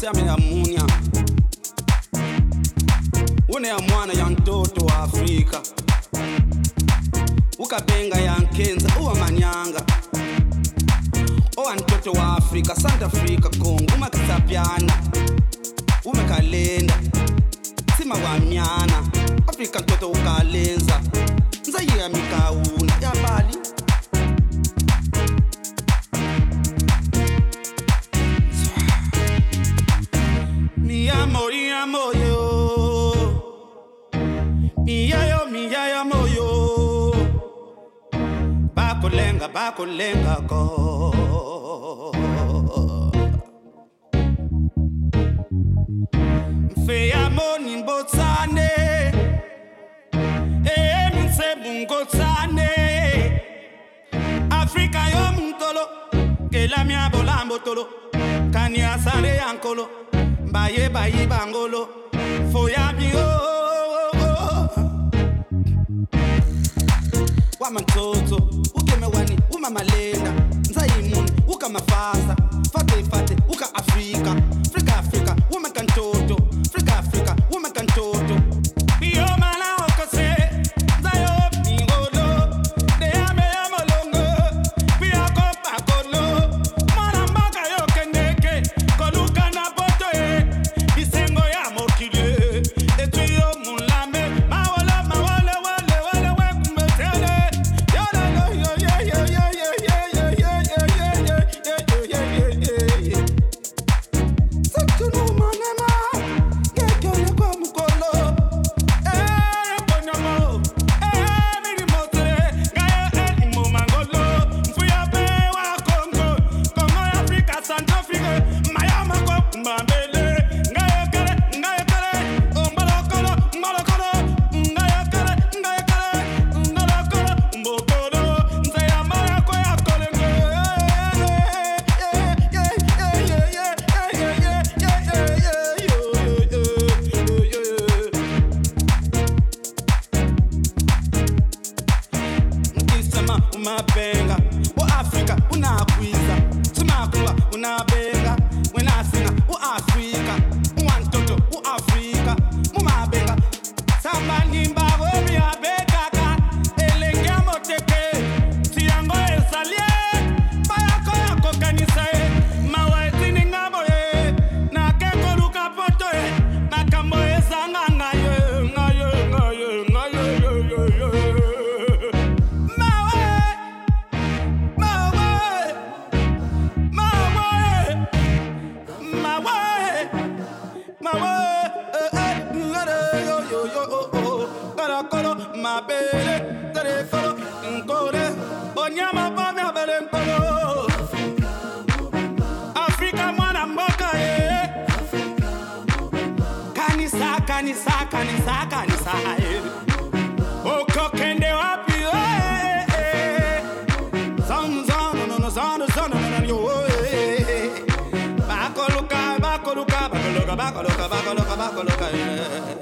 say I'm in a seyabona imbotsane emintsebungotsane afrika yomuntolo ngelami yabo lambotolo kani asale yankolo baye baye bangolo. Foyabio oh, oh, oh, wamantsotso ukemewani umamalenda. Nzayimuni ukamafasa fate fate back, look back, look back, look back, look back.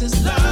This is love.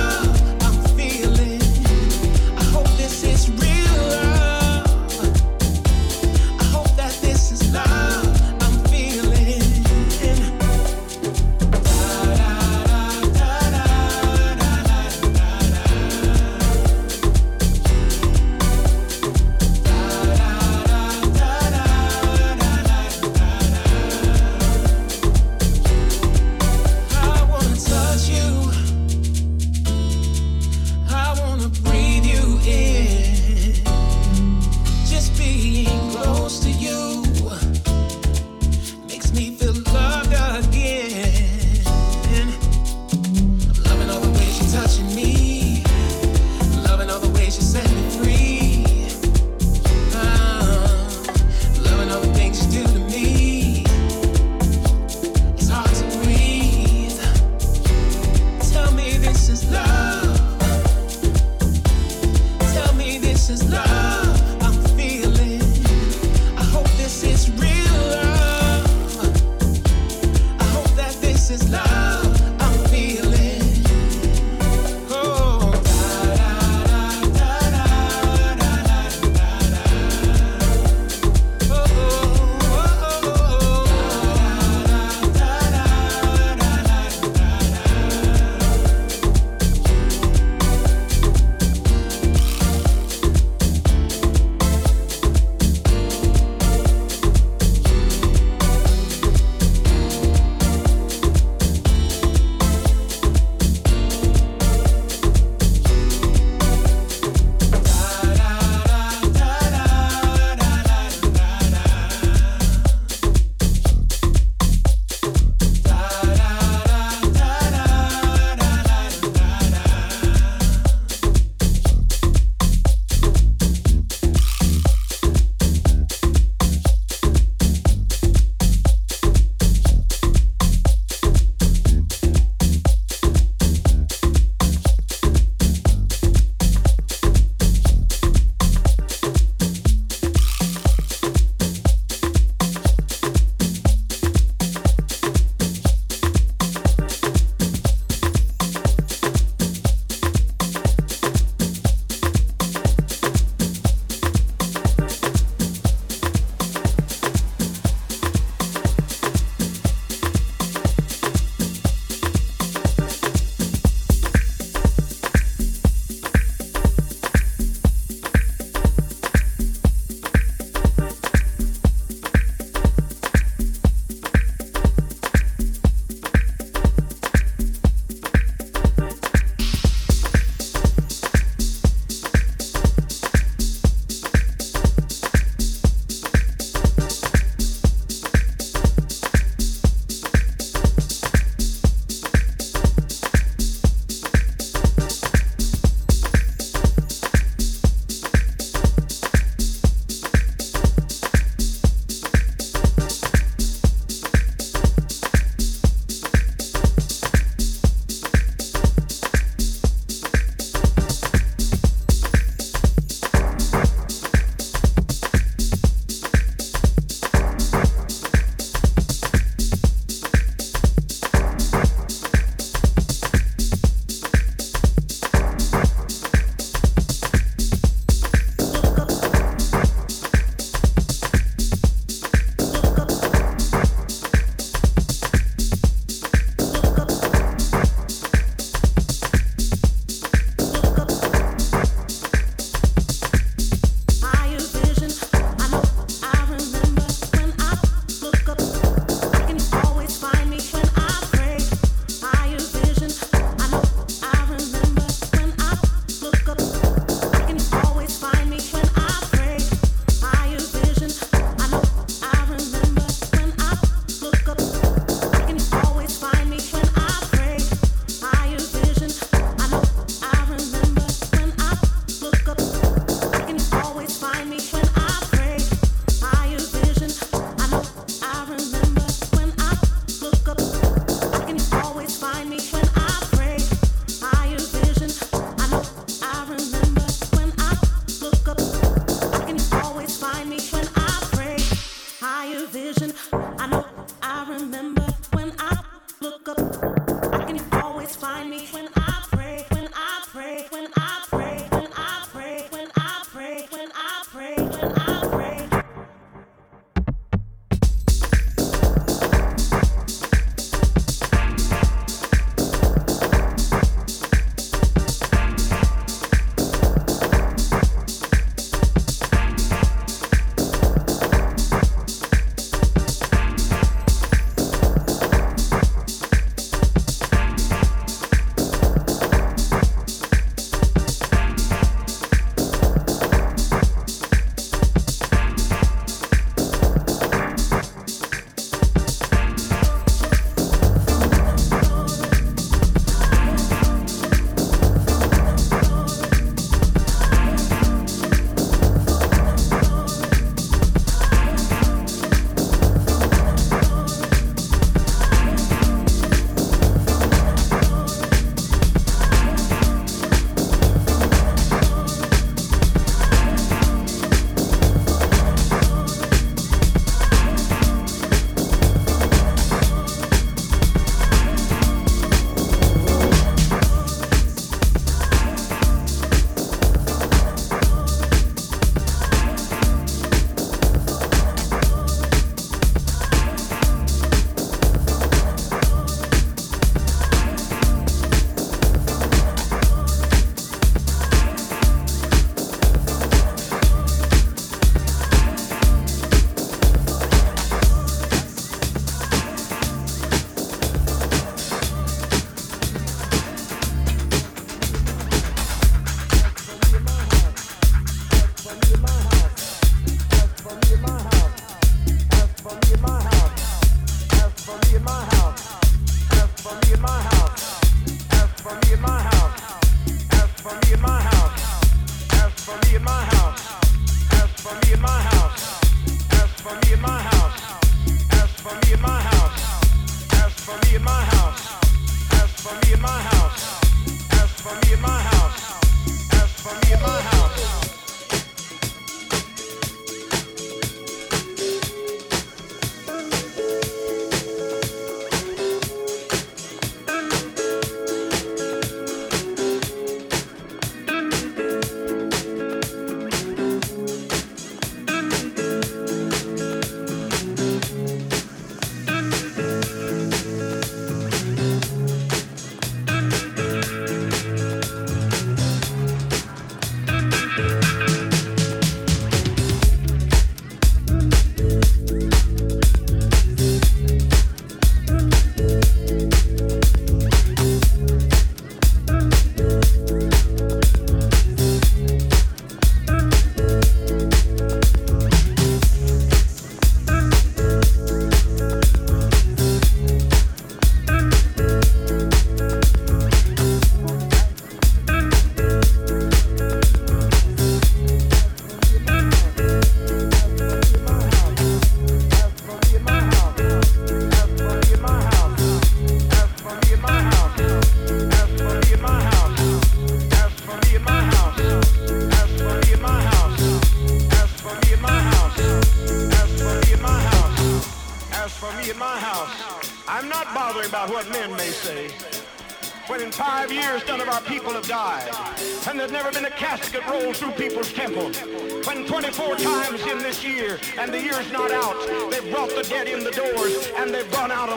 Get in the doors and they've gone out of